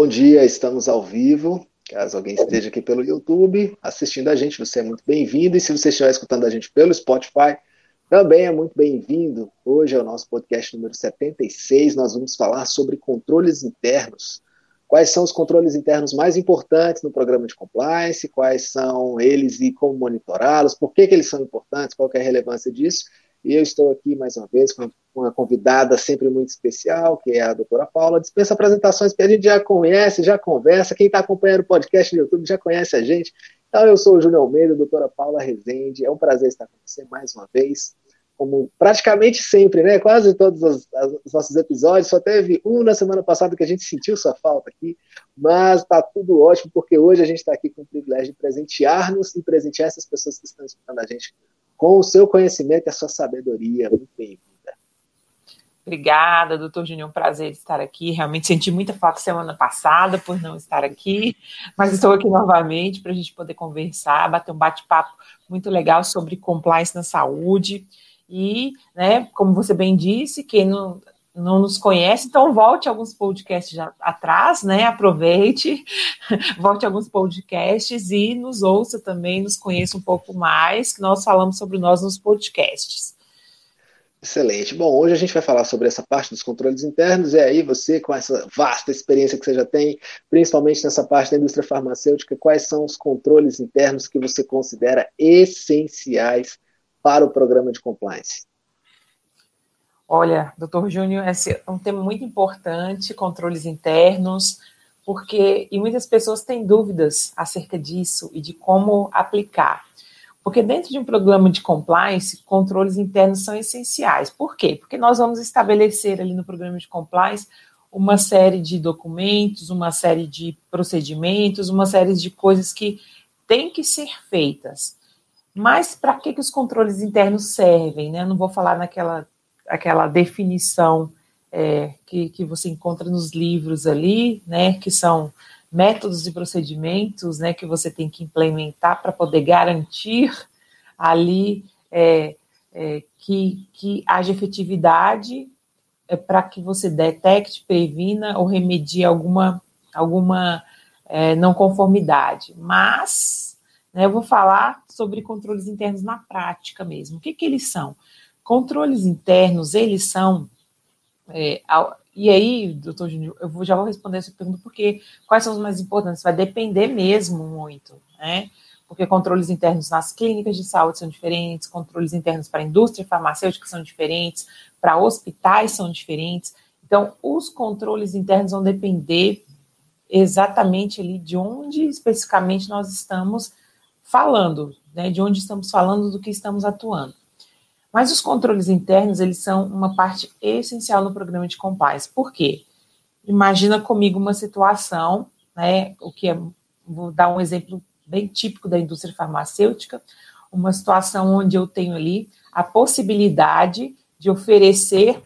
Bom dia, estamos ao vivo. Caso alguém esteja aqui pelo YouTube assistindo a gente, você é muito bem-vindo. E se você estiver escutando a gente pelo Spotify, também é muito bem-vindo. Hoje é o nosso podcast número 76. Nós vamos falar sobre controles internos. Quais são os controles internos mais importantes no programa de compliance? Quais são eles e como monitorá-los? Por que, que eles são importantes? Qual é a relevância disso? E eu estou aqui mais uma vez com uma convidada sempre muito especial, que é a doutora Paula. Dispensa apresentações que a gente já conhece, já conversa. Quem está acompanhando o podcast no YouTube já conhece a gente. Então, eu sou o Júnior Almeida, doutora Paula Rezende. É um prazer estar com você mais uma vez. Como praticamente sempre, né? Quase todos os, os nossos episódios. Só teve um na semana passada que a gente sentiu sua falta aqui. Mas está tudo ótimo, porque hoje a gente está aqui com o privilégio de presentear-nos e presentear essas pessoas que estão escutando a gente com o seu conhecimento e a sua sabedoria. Muito bem-vinda. Obrigada, doutor Júnior, um prazer estar aqui. Realmente senti muita falta semana passada por não estar aqui, mas estou aqui novamente para a gente poder conversar, bater um bate-papo muito legal sobre compliance na saúde. E, né, como você bem disse, quem não, não nos conhece, então volte alguns podcasts já atrás, né? Aproveite, volte alguns podcasts e nos ouça também, nos conheça um pouco mais, que nós falamos sobre nós nos podcasts. Excelente. Bom, hoje a gente vai falar sobre essa parte dos controles internos, e aí você, com essa vasta experiência que você já tem, principalmente nessa parte da indústria farmacêutica, quais são os controles internos que você considera essenciais para o programa de compliance? Olha, doutor Júnior, esse é um tema muito importante, controles internos, porque e muitas pessoas têm dúvidas acerca disso e de como aplicar. Porque dentro de um programa de compliance, controles internos são essenciais. Por quê? Porque nós vamos estabelecer ali no programa de compliance uma série de documentos, uma série de procedimentos, uma série de coisas que têm que ser feitas. Mas para que, que os controles internos servem? Né? Eu não vou falar naquela aquela definição é, que, que você encontra nos livros ali, né, que são métodos e procedimentos, né, que você tem que implementar para poder garantir ali é, é, que, que haja efetividade é, para que você detecte, previna ou remedie alguma, alguma é, não conformidade. Mas né, eu vou falar sobre controles internos na prática mesmo. O que, que eles são? Controles internos, eles são. É, e aí, doutor Júnior, eu vou, já vou responder essa pergunta, porque quais são os mais importantes? Vai depender mesmo muito, né? Porque controles internos nas clínicas de saúde são diferentes, controles internos para a indústria farmacêutica são diferentes, para hospitais são diferentes. Então, os controles internos vão depender exatamente ali de onde especificamente nós estamos falando, né? De onde estamos falando, do que estamos atuando. Mas os controles internos, eles são uma parte essencial no programa de compliance. Por quê? Imagina comigo uma situação, né, o que é, vou dar um exemplo bem típico da indústria farmacêutica, uma situação onde eu tenho ali a possibilidade de oferecer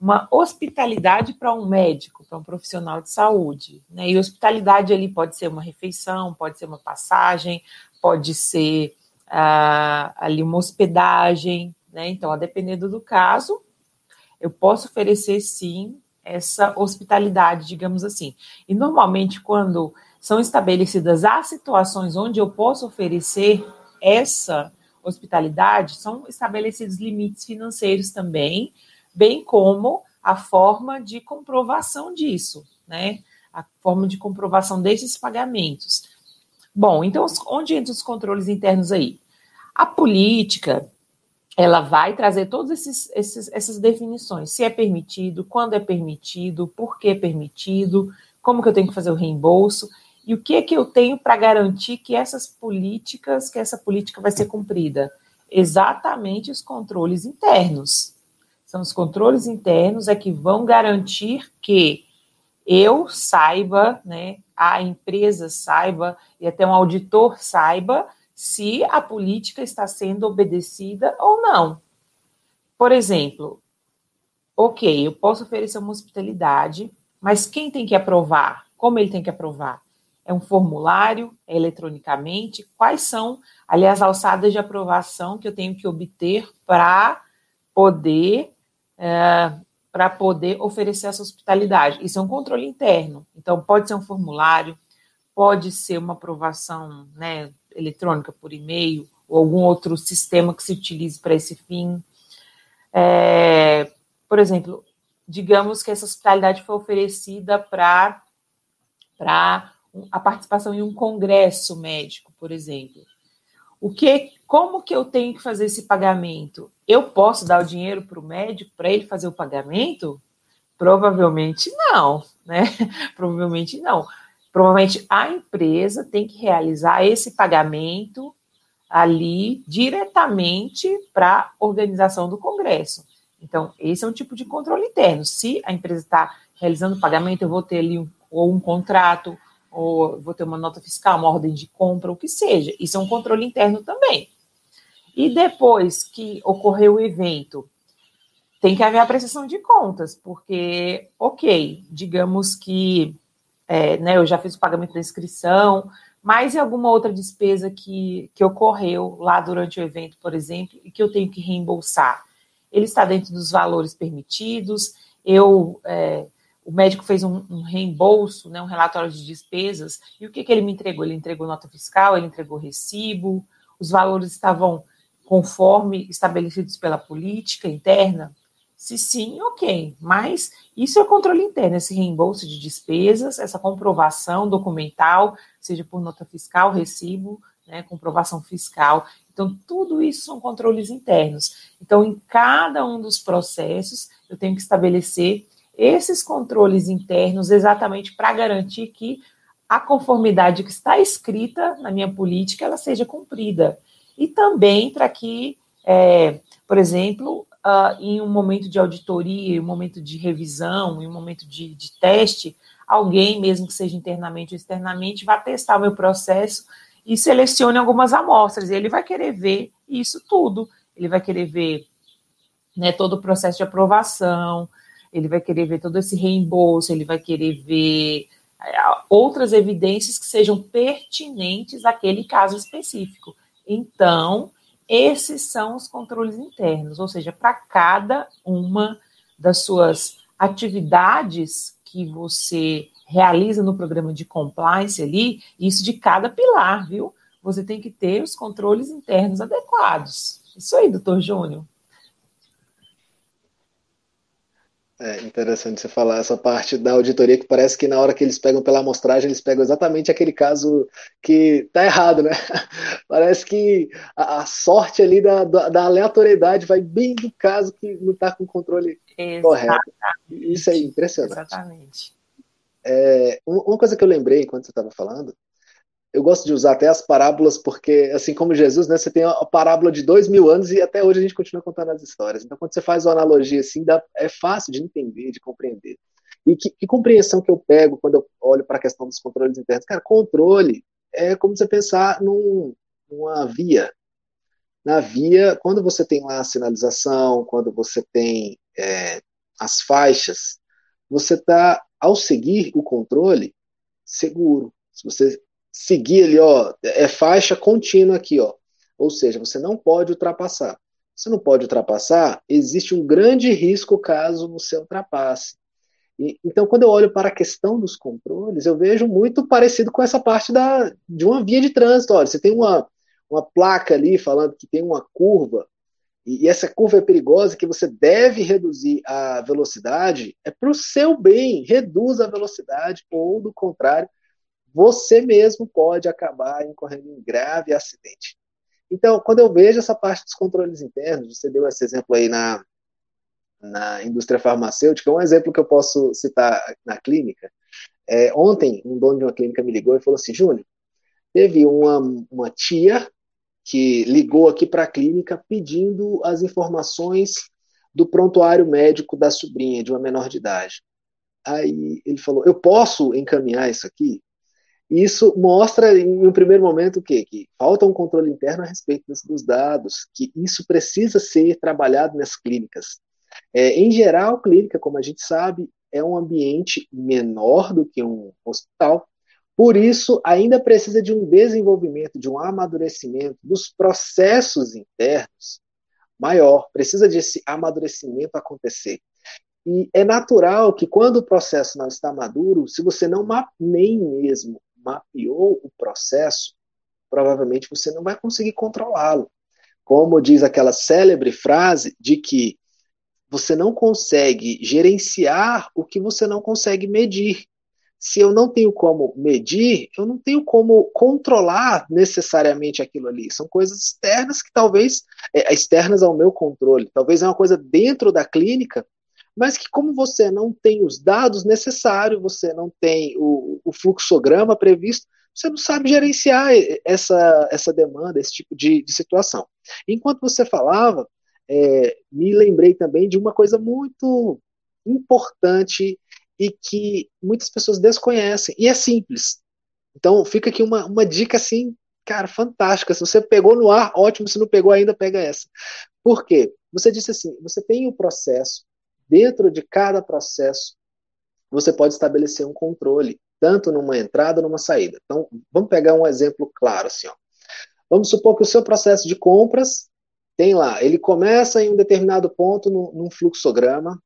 uma hospitalidade para um médico, para um profissional de saúde. Né? E hospitalidade ali pode ser uma refeição, pode ser uma passagem, pode ser ah, ali uma hospedagem, né? Então, a dependendo do caso, eu posso oferecer sim essa hospitalidade, digamos assim. E normalmente, quando são estabelecidas as situações onde eu posso oferecer essa hospitalidade, são estabelecidos limites financeiros também, bem como a forma de comprovação disso, né? A forma de comprovação desses pagamentos. Bom, então, onde entram os controles internos aí? A política ela vai trazer todas esses, esses, essas definições, se é permitido, quando é permitido, por que é permitido, como que eu tenho que fazer o reembolso, e o que é que eu tenho para garantir que essas políticas, que essa política vai ser cumprida? Exatamente os controles internos. São os controles internos é que vão garantir que eu saiba, né, a empresa saiba e até um auditor saiba se a política está sendo obedecida ou não. Por exemplo, ok, eu posso oferecer uma hospitalidade, mas quem tem que aprovar? Como ele tem que aprovar? É um formulário? É eletronicamente? Quais são, aliás, as alçadas de aprovação que eu tenho que obter para poder é, para poder oferecer essa hospitalidade? Isso é um controle interno. Então, pode ser um formulário, pode ser uma aprovação né, eletrônica por e-mail, ou algum outro sistema que se utilize para esse fim. É, por exemplo, digamos que essa hospitalidade foi oferecida para a participação em um congresso médico, por exemplo. O que, como que eu tenho que fazer esse pagamento? Eu posso dar o dinheiro para o médico para ele fazer o pagamento? Provavelmente não, né? Provavelmente não. Provavelmente a empresa tem que realizar esse pagamento ali diretamente para a organização do congresso. Então, esse é um tipo de controle interno. Se a empresa está realizando o pagamento, eu vou ter ali um, ou um contrato, ou vou ter uma nota fiscal, uma ordem de compra, o que seja. Isso é um controle interno também. E depois que ocorreu o evento, tem que haver a prestação de contas, porque, ok, digamos que é, né, eu já fiz o pagamento da inscrição, mas e alguma outra despesa que, que ocorreu lá durante o evento, por exemplo, e que eu tenho que reembolsar ele está dentro dos valores permitidos, eu, é, o médico fez um, um, reembolso, né, um relatório de despesas, e o que, que ele me entregou? Ele entregou nota fiscal, ele entregou recibo, os valores estavam conforme estabelecidos pela política interna? Se sim, ok. Mas isso é controle interno, esse reembolso de despesas, essa comprovação documental, seja por nota fiscal, recibo, né, comprovação fiscal. Então, tudo isso são controles internos. Então, em cada um dos processos, eu tenho que estabelecer esses controles internos exatamente para garantir que a conformidade que está escrita na minha política ela seja cumprida. E também para que, é, por exemplo, uh, em um momento de auditoria, em um momento de revisão, em um momento de, de teste, alguém, mesmo que seja internamente ou externamente, vá testar o meu processo e selecione algumas amostras. E ele vai querer ver isso tudo. Ele vai querer ver né, todo o processo de aprovação, ele vai querer ver todo esse reembolso, ele vai querer ver é, outras evidências que sejam pertinentes àquele caso específico. Então, esses são os controles internos, ou seja, para cada uma das suas atividades que você realiza no programa de compliance ali, isso de cada pilar, viu? Você tem que ter os controles internos adequados. Isso aí, doutor Júnior. É interessante você falar essa parte da auditoria, que parece que na hora que eles pegam pela amostragem, eles pegam exatamente aquele caso que tá errado, né? Parece que a, a sorte ali da, da, da, aleatoriedade vai bem do caso que não está com o controle Exatamente. correto. Isso é impressionante. Exatamente. É, uma coisa que eu lembrei enquanto você estava falando, eu gosto de usar até as parábolas, porque, assim como Jesus, né, você tem a parábola de dois mil anos e até hoje a gente continua contando as histórias. Então, quando você faz uma analogia assim, dá, é fácil de entender, de compreender. E que, que compreensão que eu pego quando eu olho para a questão dos controles internos? Cara, controle é como você pensar num, numa via. Na via, quando você tem lá a sinalização, quando você tem é, as faixas, você está ao seguir o controle, seguro. Se você seguir ali, ó, é faixa contínua aqui, ó. Ou seja, você não pode ultrapassar. Você não pode ultrapassar, existe um grande risco caso você ultrapasse. E, então, quando eu olho para a questão dos controles, eu vejo muito parecido com essa parte da, de uma via de trânsito. Olha, você tem uma, uma placa ali falando que tem uma curva e, essa curva é perigosa, que você deve reduzir a velocidade, é para o seu bem, reduz a velocidade, ou do contrário, você mesmo pode acabar incorrendo em grave acidente. Então, quando eu vejo essa parte dos controles internos, você deu esse exemplo aí na, na indústria farmacêutica, um exemplo que eu posso citar na clínica. É, ontem, um dono de uma clínica me ligou e falou assim: Júnior, teve uma, uma tia que ligou aqui para a clínica pedindo as informações do prontuário médico da sobrinha, de uma menor de idade. Aí ele falou: Eu posso encaminhar isso aqui? Isso mostra, em um primeiro momento, o quê? Que falta um controle interno a respeito dos dados, que isso precisa ser trabalhado nas clínicas. É, em geral, clínica, como a gente sabe, é um ambiente menor do que um hospital, por isso, ainda precisa de um desenvolvimento, de um amadurecimento dos processos internos maior. Precisa desse amadurecimento acontecer. E é natural que quando o processo não está maduro, se você não nem mesmo mapeou o processo, provavelmente você não vai conseguir controlá-lo. Como diz aquela célebre frase de que você não consegue gerenciar o que você não consegue medir. Se eu não tenho como medir, eu não tenho como controlar necessariamente aquilo ali. São coisas externas que talvez, é, externas ao meu controle, talvez é uma coisa dentro da clínica mas que como você não tem os dados necessários, você não tem o, o fluxograma previsto, você não sabe gerenciar essa, essa demanda, esse tipo de, de situação. Enquanto você falava, é, me lembrei também de uma coisa muito importante e que muitas pessoas desconhecem, e é simples. Então, fica aqui uma, uma dica assim, cara, fantástica. Se você pegou no ar, ótimo. Se não pegou ainda, pega essa. Por quê? Você disse assim: você tem o processo, dentro de cada processo, você pode estabelecer um controle, tanto numa entrada numa saída. Então, vamos pegar um exemplo claro assim, ó. Vamos supor que o seu processo de compras tem lá, ele começa em um determinado ponto num, num fluxograma.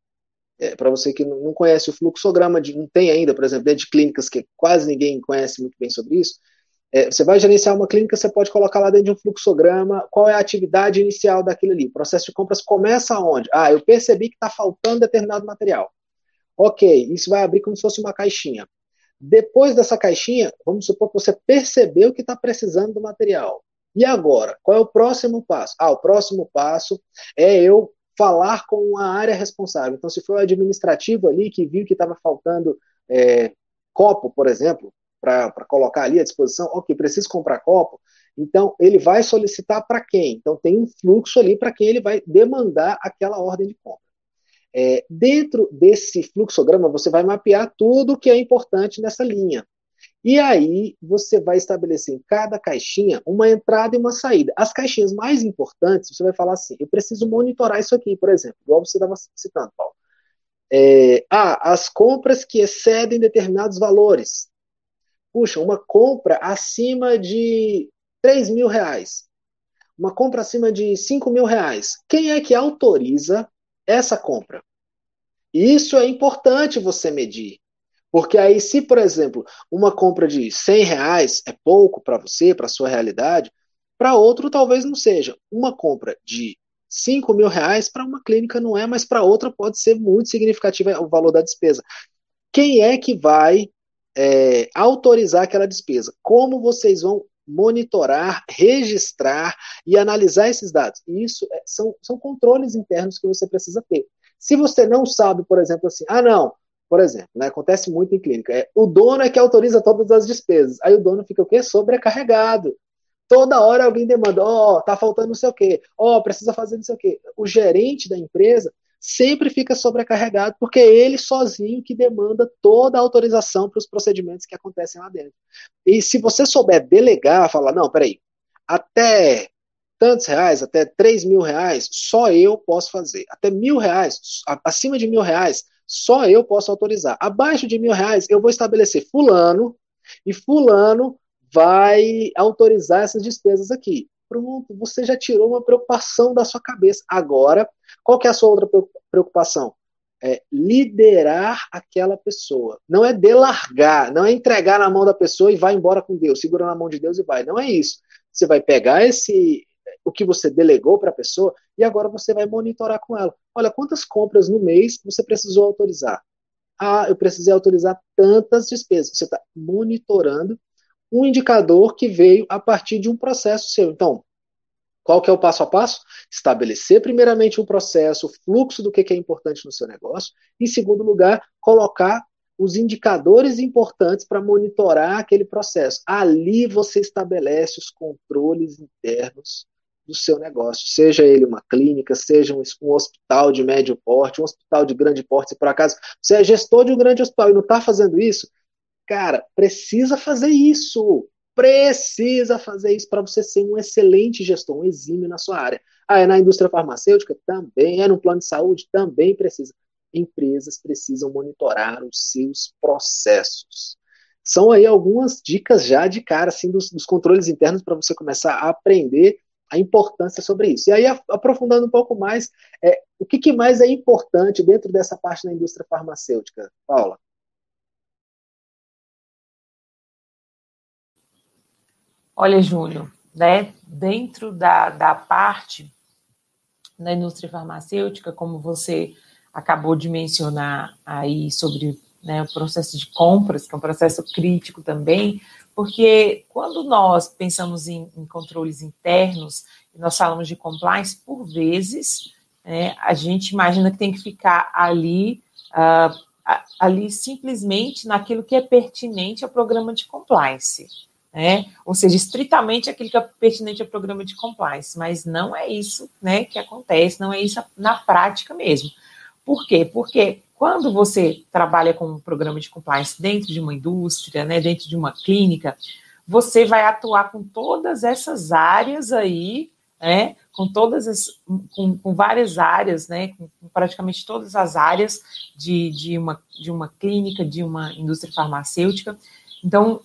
É, Para você que não conhece o fluxograma, de, não tem ainda, por exemplo, de clínicas que quase ninguém conhece muito bem sobre isso, é, você vai gerenciar uma clínica, você pode colocar lá dentro de um fluxograma qual é a atividade inicial daquilo ali. O processo de compras começa onde? Ah, eu percebi que está faltando determinado material. Ok, isso vai abrir como se fosse uma caixinha. Depois dessa caixinha, vamos supor que você percebeu que está precisando do material. E agora? Qual é o próximo passo? Ah, o próximo passo é eu falar com a área responsável. Então, se for o administrativo ali que viu que estava faltando é, copo, por exemplo, para colocar ali à disposição, ok, preciso comprar copo, então ele vai solicitar para quem? Então tem um fluxo ali para quem ele vai demandar aquela ordem de compra. É, dentro desse fluxograma, você vai mapear tudo que é importante nessa linha. E aí você vai estabelecer em cada caixinha uma entrada e uma saída. As caixinhas mais importantes, você vai falar assim: eu preciso monitorar isso aqui, por exemplo, igual você estava citando, Paulo. É, ah, as compras que excedem determinados valores puxa, uma compra acima de 3 mil reais, uma compra acima de 5 mil reais, quem é que autoriza essa compra? Isso é importante você medir. Porque aí, se, por exemplo, uma compra de 100 reais é pouco para você, para sua realidade, para outro talvez não seja. Uma compra de 5 mil reais para uma clínica não é, mas para outra pode ser muito significativo o valor da despesa. Quem é que vai é, autorizar aquela despesa. Como vocês vão monitorar, registrar e analisar esses dados? Isso é, são, são controles internos que você precisa ter. Se você não sabe, por exemplo, assim, ah, não, por exemplo, né, acontece muito em clínica, é, o dono é que autoriza todas as despesas. Aí o dono fica o quê? Sobrecarregado. Toda hora alguém demanda, ó, oh, tá faltando não sei o quê, ó, oh, precisa fazer não sei o quê. O gerente da empresa sempre fica sobrecarregado, porque é ele sozinho que demanda toda a autorização para os procedimentos que acontecem lá dentro. E se você souber delegar, falar, não, peraí, até tantos reais, até 3 mil reais, só eu posso fazer. Até mil reais, acima de mil reais, só eu posso autorizar. Abaixo de mil reais, eu vou estabelecer fulano, e fulano vai autorizar essas despesas aqui. Pronto, você já tirou uma preocupação da sua cabeça. Agora, qual que é a sua outra preocupação? É liderar aquela pessoa. Não é delargar, não é entregar na mão da pessoa e vai embora com Deus, segura na mão de Deus e vai. Não é isso. Você vai pegar esse o que você delegou para a pessoa e agora você vai monitorar com ela. Olha, quantas compras no mês você precisou autorizar? Ah, eu precisei autorizar tantas despesas. Você está monitorando um indicador que veio a partir de um processo seu. Então, qual que é o passo a passo? Estabelecer primeiramente um processo, o fluxo do que é importante no seu negócio. Em segundo lugar, colocar os indicadores importantes para monitorar aquele processo. Ali você estabelece os controles internos do seu negócio, seja ele uma clínica, seja um, um, hospital de médio porte, um hospital de grande porte, se por acaso você é gestor de um grande hospital e não está fazendo isso, Cara, precisa fazer isso. Precisa fazer isso para você ser um excelente gestor, um exímio na sua área. Ah, é na indústria farmacêutica? Também. É no plano de saúde? Também precisa. Empresas precisam monitorar os seus processos. São aí algumas dicas já de cara, assim, dos, dos controles internos para você começar a aprender a importância sobre isso. E aí, aprofundando um pouco mais, é, o que, que mais é importante dentro dessa parte da indústria farmacêutica, Paula? Olha, Júnior, né, dentro da, da parte da indústria farmacêutica, como você acabou de mencionar aí sobre né, o processo de compras, que é um processo crítico também, porque quando nós pensamos em, em controles internos, nós falamos de compliance, por vezes, né, a gente imagina que tem que ficar ali, uh, ali simplesmente naquilo que é pertinente ao programa de compliance. Né? Ou seja, estritamente aquilo que é pertinente ao programa de compliance, mas não é isso né, que acontece, não é isso na prática mesmo. Por quê? Porque quando você trabalha com um programa de compliance dentro de uma indústria, né, dentro de uma clínica, você vai atuar com todas essas áreas aí, né, com todas as, com, com várias áreas, né, com, com praticamente todas as áreas de, de, uma, de uma clínica, de uma indústria farmacêutica. Então,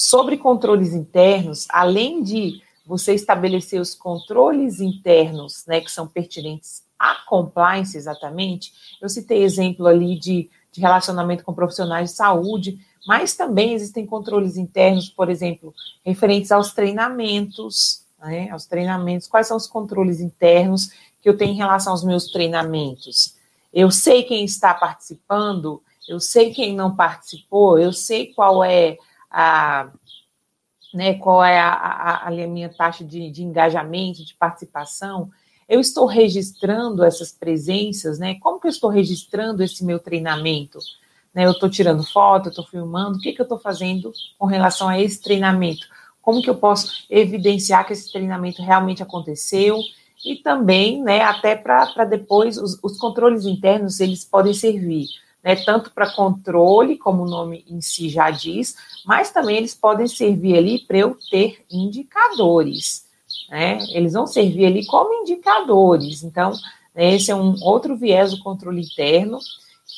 sobre controles internos, além de você estabelecer os controles internos, né, que são pertinentes a compliance exatamente, eu citei exemplo ali de, de relacionamento com profissionais de saúde, mas também existem controles internos, por exemplo, referentes aos treinamentos, né, aos treinamentos, quais são os controles internos que eu tenho em relação aos meus treinamentos? Eu sei quem está participando, eu sei quem não participou, eu sei qual é a, né, qual é a, a, a minha taxa de, de engajamento, de participação, eu estou registrando essas presenças, né? Como que eu estou registrando esse meu treinamento? Né, eu estou tirando foto, eu estou filmando, o que, que eu estou fazendo com relação a esse treinamento? Como que eu posso evidenciar que esse treinamento realmente aconteceu? E também, né, até para depois, os, os controles internos, eles podem servir né, tanto para controle, como o nome em si já diz, mas também eles podem servir ali para eu ter indicadores né? Eles vão servir ali como indicadores. Então, né, esse é um outro viés do controle interno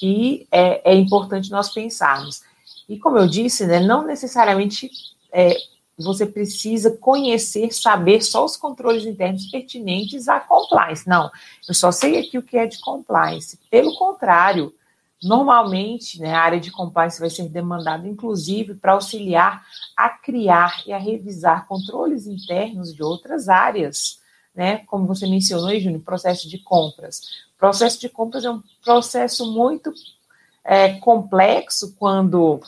que é, é importante nós pensarmos. E como eu disse, né, não necessariamente é, você precisa conhecer, saber só os controles internos pertinentes à compliance. Não, eu só sei aqui o que é de compliance. Pelo contrário, Normalmente, né, a área de compliance vai ser demandada, inclusive, para auxiliar a criar e a revisar controles internos de outras áreas, né? Como você mencionou, Júnior, processo de compras. Processo de compras é um processo muito é, complexo quando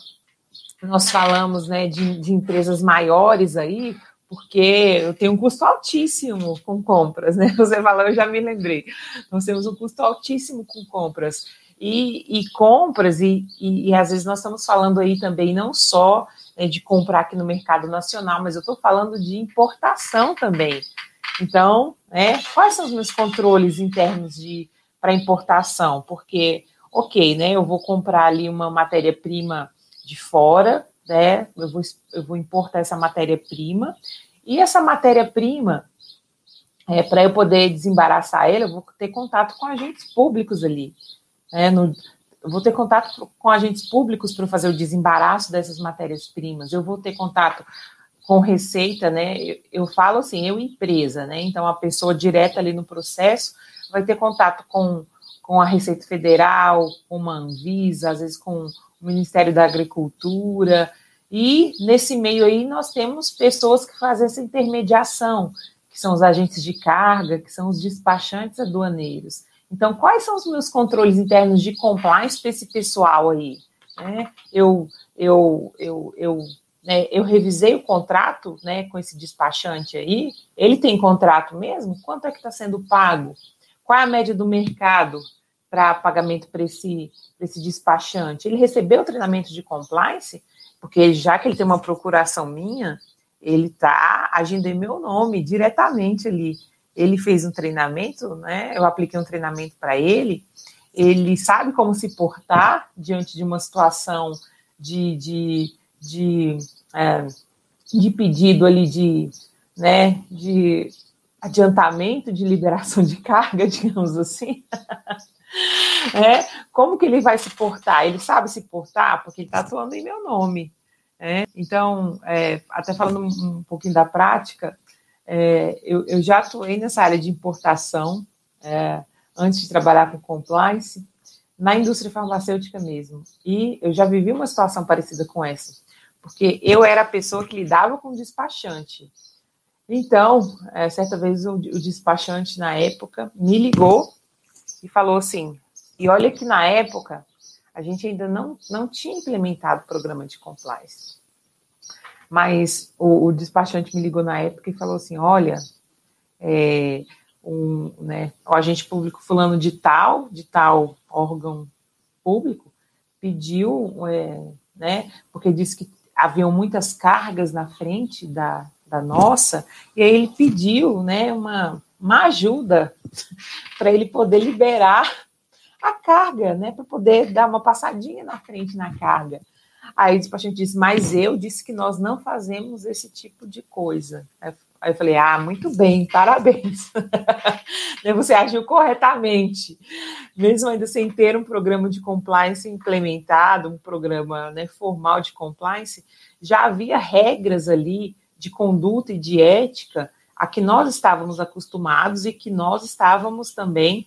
nós falamos né, de, de empresas maiores aí, porque eu tenho um custo altíssimo com compras, né? Você falou, eu já me lembrei. Nós temos um custo altíssimo com compras e, e compras, e, e, e, às vezes nós estamos falando aí também não só né, de comprar aqui no mercado nacional, mas eu estou falando de importação também. Então, né, quais são os meus controles internos de para importação? Porque, ok, né, eu vou comprar ali uma matéria-prima de fora, né, eu vou, eu vou importar essa matéria-prima, e essa matéria-prima, é, para eu poder desembaraçar ela, eu vou ter contato com agentes públicos ali. Né, no, vou ter contato com agentes públicos para fazer o desembaraço dessas matérias-primas, eu vou ter contato com receita, né? Eu, eu, falo assim, eu empresa, né? Então a pessoa direta ali no processo vai ter contato com, com a Receita Federal, com uma Anvisa, às vezes com o Ministério da Agricultura, e nesse meio aí nós temos pessoas que fazem essa intermediação, que são os agentes de carga, que são os despachantes aduaneiros. Então, quais são os meus controles internos de compliance para esse pessoal aí? Né? Eu, eu, eu, eu, né, eu revisei o contrato né, com esse despachante aí. Ele tem contrato mesmo? Quanto é que está sendo pago? Qual é a média do mercado para pagamento para esse, esse despachante? Ele recebeu treinamento de compliance? Porque já que ele tem uma procuração minha, ele está agindo em meu nome diretamente ali ele fez um treinamento, né? Eu apliquei um treinamento para ele. Ele sabe como se portar diante de uma situação de, de, de, é, de pedido ali de, né, de adiantamento de liberação de carga, digamos assim. é, como que ele vai se portar? Ele sabe se portar porque ele está atuando em meu nome. É, então, é, até falando um, um pouquinho da prática, É, eu, eu, já atuei nessa área de importação, é, antes de trabalhar com compliance, na indústria farmacêutica mesmo. E eu já vivi uma situação parecida com essa, porque eu era a pessoa que lidava com o despachante. Então, é, certa vez o, o despachante na época me ligou e falou assim: e olha que na época a gente ainda não, não tinha implementado o programa de compliance. Mas o, o despachante me ligou na época e falou assim: olha, é, um, né, o agente público fulano de tal, de tal órgão público, pediu, é, né, porque disse que haviam muitas cargas na frente da, da nossa, e aí ele pediu né, uma, uma ajuda para ele poder liberar a carga, né, para poder dar uma passadinha na frente na carga. Aí o despachante disse, mas eu disse que nós não fazemos esse tipo de coisa. Aí eu falei, ah, muito bem, parabéns. Você agiu corretamente. Mesmo ainda sem ter um programa de compliance implementado, um programa né, formal de compliance, já havia regras ali de conduta e de ética a que nós estávamos acostumados e que nós estávamos também,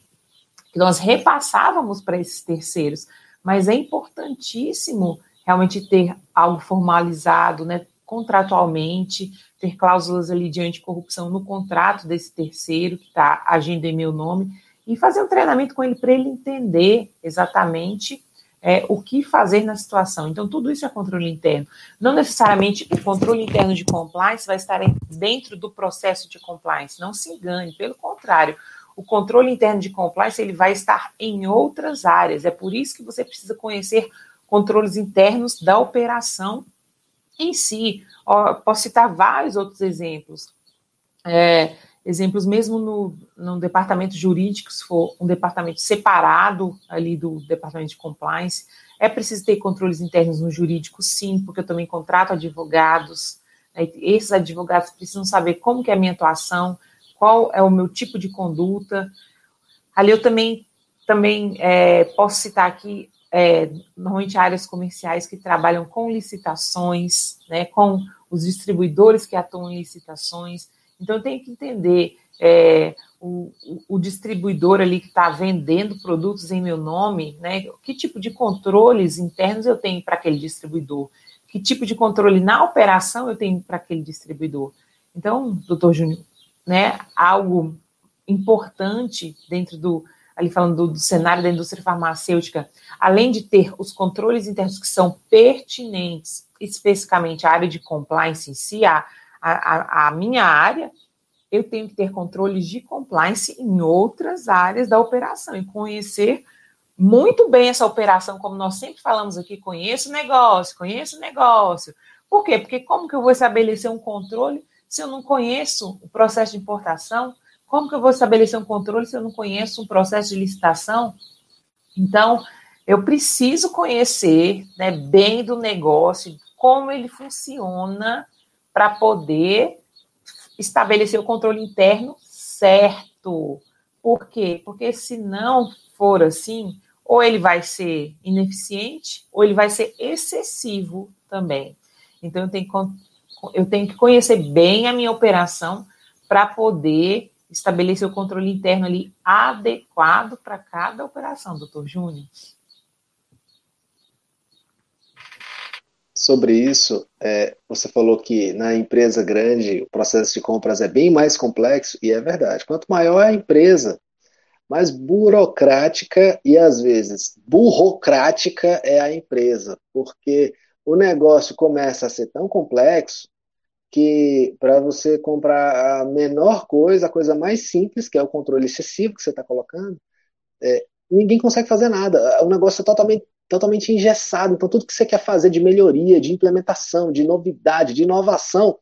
que nós repassávamos para esses terceiros. Mas é importantíssimo realmente ter algo formalizado, né, contratualmente, ter cláusulas ali de anticorrupção no contrato desse terceiro que está agindo em meu nome e fazer um treinamento com ele para ele entender exatamente é, o que fazer na situação. Então, tudo isso é controle interno. Não necessariamente o controle interno de compliance vai estar dentro do processo de compliance. Não se engane, pelo contrário. O controle interno de compliance ele vai estar em outras áreas. É por isso que você precisa conhecer controles internos da operação em si. Ó, posso citar vários outros exemplos. É, exemplos mesmo no, no departamento jurídico, se for um departamento separado ali do departamento de compliance, é preciso ter controles internos no jurídico, sim, porque eu também contrato advogados. Né, esses advogados precisam saber como que é a minha atuação, qual é o meu tipo de conduta. Ali eu também, também é, posso citar aqui é, normalmente áreas comerciais que trabalham com licitações, né, com os distribuidores que atuam em licitações. Então, tem que entender é, o, o, distribuidor ali que está vendendo produtos em meu nome, né, que tipo de controles internos eu tenho para aquele distribuidor, que tipo de controle na operação eu tenho para aquele distribuidor. Então, doutor Júnior, né, algo importante dentro do, ali falando do, do, cenário da indústria farmacêutica, além de ter os controles internos que são pertinentes, especificamente a área de compliance em si, a, a, a minha área, eu tenho que ter controles de compliance em outras áreas da operação e conhecer muito bem essa operação, como nós sempre falamos aqui, conheço o negócio, conheço o negócio. Por quê? Porque como que eu vou estabelecer um controle se eu não conheço o processo de importação, como que eu vou estabelecer um controle se eu não conheço um processo de licitação? Então, eu preciso conhecer né, bem do negócio, como ele funciona, para poder estabelecer o controle interno certo. Por quê? Porque se não for assim, ou ele vai ser ineficiente, ou ele vai ser excessivo também. Então, eu tenho que, eu tenho que conhecer bem a minha operação para poder estabelecer o controle interno ali adequado para cada operação, doutor Júnior? Sobre isso, é, você falou que na empresa grande o processo de compras é bem mais complexo, e é verdade. Quanto maior a empresa, mais burocrática e às vezes burocrática é a empresa, porque o negócio começa a ser tão complexo que para você comprar a menor coisa, a coisa mais simples, que é o controle excessivo que você está colocando, é, ninguém consegue fazer nada. O negócio é totalmente, totalmente engessado. Então, tudo que você quer fazer de melhoria, de implementação, de novidade, de inovação,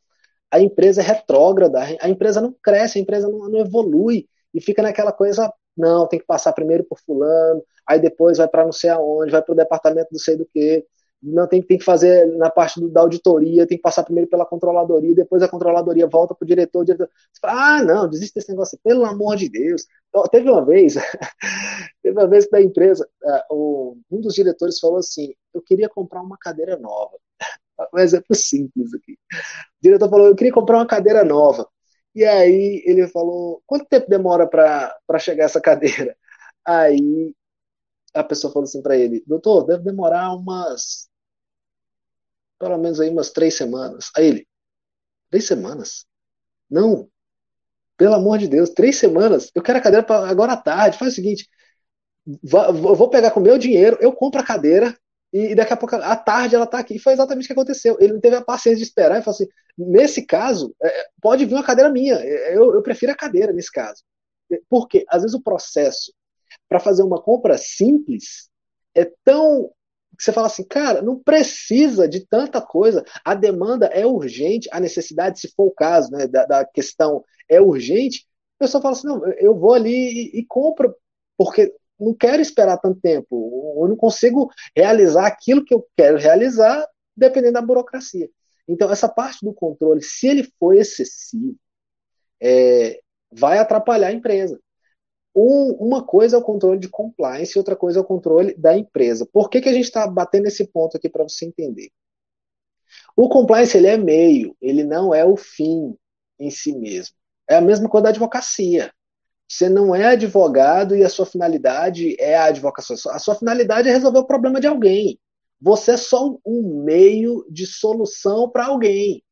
a empresa é retrógrada, a empresa não cresce, a empresa não, não evolui e fica naquela coisa, não, tem que passar primeiro por fulano, aí depois vai para não sei aonde, vai para o departamento não sei do que, não tem, tem que fazer na parte do, da auditoria, tem que passar primeiro pela controladoria, depois a controladoria volta para o diretor, diretor fala, ah, não, desiste desse negócio, pelo amor de Deus. Então, teve uma vez, teve uma vez que da empresa, uh, um dos diretores falou assim, eu queria comprar uma cadeira nova. Um exemplo simples aqui. O diretor falou, eu queria comprar uma cadeira nova. E aí ele falou: quanto tempo demora para chegar essa cadeira? Aí a pessoa falou assim para ele: doutor, deve demorar umas. pelo menos aí umas três semanas. Aí ele: três semanas? Não, pelo amor de Deus, três semanas? Eu quero a cadeira para agora à tarde. Faz o seguinte: vou pegar com meu dinheiro, eu compro a cadeira e daqui a pouco, à tarde, ela está aqui. E foi exatamente o que aconteceu. Ele não teve a paciência de esperar e falou assim: nesse caso, é, pode vir uma cadeira minha. É, eu, eu prefiro a cadeira nesse caso. Porque, às vezes, o processo para fazer uma compra simples é tão. Você fala assim, cara, não precisa de tanta coisa. A demanda é urgente, a necessidade, se for o caso, né, da, da questão é urgente. A pessoa fala assim: não, eu vou ali e, e compro, porque não quero esperar tanto tempo, eu não consigo realizar aquilo que eu quero realizar dependendo da burocracia. Então, essa parte do controle, se ele for excessivo, é, vai atrapalhar a empresa. Um, uma coisa é o controle de compliance e outra coisa é o controle da empresa. Por que, que a gente está batendo esse ponto aqui para você entender? O compliance ele é meio, ele não é o fim em si mesmo. É a mesma coisa da advocacia. Você não é advogado e a sua finalidade é a advocacia. A sua finalidade é resolver o problema de alguém. Você é só um meio de solução para alguém.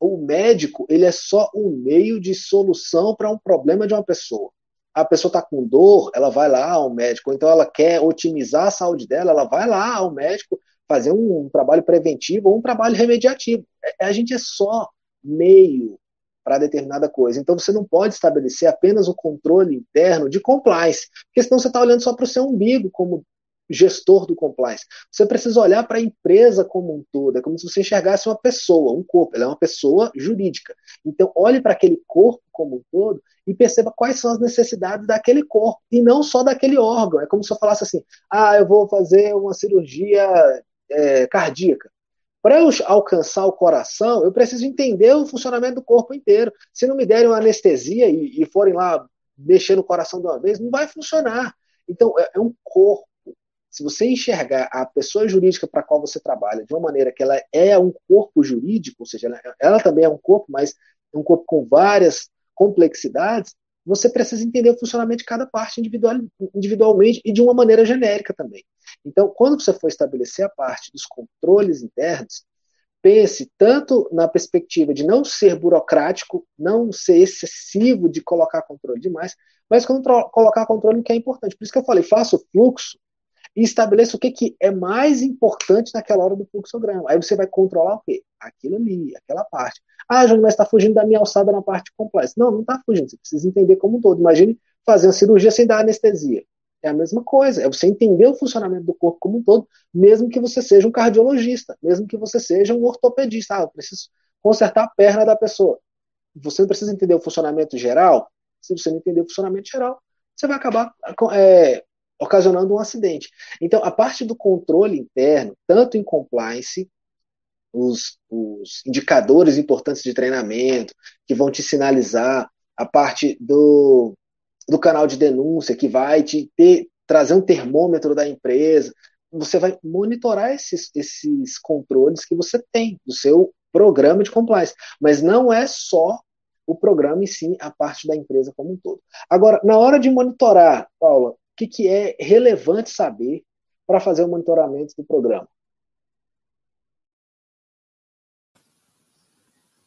O médico, ele é só um meio de solução para um problema de uma pessoa. A pessoa está com dor, ela vai lá ao médico. Então ela quer otimizar a saúde dela, ela vai lá ao médico fazer um, um trabalho preventivo ou um trabalho remediativo. É, a gente é só meio para determinada coisa. Então você não pode estabelecer apenas o controle interno de compliance, porque senão você está olhando só para o seu umbigo como gestor do compliance. Você precisa olhar para a empresa como um todo, é como se você enxergasse uma pessoa, um corpo, ela é uma pessoa jurídica. Então olhe para aquele corpo como um todo e perceba quais são as necessidades daquele corpo e não só daquele órgão. É como se eu falasse assim: ah, eu vou fazer uma cirurgia é, cardíaca. Para eu alcançar o coração, eu preciso entender o funcionamento do corpo inteiro. Se não me derem uma anestesia e, e forem lá mexer no coração de uma vez, não vai funcionar. Então, é, é um corpo. Se você enxergar a pessoa jurídica para a qual você trabalha de uma maneira que ela é um corpo jurídico, ou seja, ela, ela também é um corpo, mas um corpo com várias complexidades, você precisa entender o funcionamento de cada parte individual, individualmente e de uma maneira genérica também. Então, quando você for estabelecer a parte dos controles internos, pense tanto na perspectiva de não ser burocrático, não ser excessivo de colocar controle demais, mas colocar controle no que é importante. Por isso que eu falei, faça o fluxo e estabeleça o que, que é mais importante naquela hora do fluxograma. Aí você vai controlar o quê? Aquilo ali, aquela parte. Ah, Júnior, mas está fugindo da minha alçada na parte complexa. Não, não está fugindo. Você precisa entender como um todo. Imagine fazer uma cirurgia sem dar anestesia. É a mesma coisa. É você entender o funcionamento do corpo como um todo, mesmo que você seja um cardiologista, mesmo que você seja um ortopedista. Ah, eu preciso consertar a perna da pessoa. Você não precisa entender o funcionamento geral. Se você não entender o funcionamento geral, você vai acabar é, ocasionando um acidente. Então, a parte do controle interno, tanto em compliance, os, os indicadores importantes de treinamento, que vão te sinalizar, a parte do, do canal de denúncia, que vai te ter, trazer um termômetro da empresa, você vai monitorar esses, esses controles que você tem do seu programa de compliance. Mas não é só o programa e sim a parte da empresa como um todo. Agora, na hora de monitorar, Paula, que, que é relevante saber para fazer o monitoramento do programa?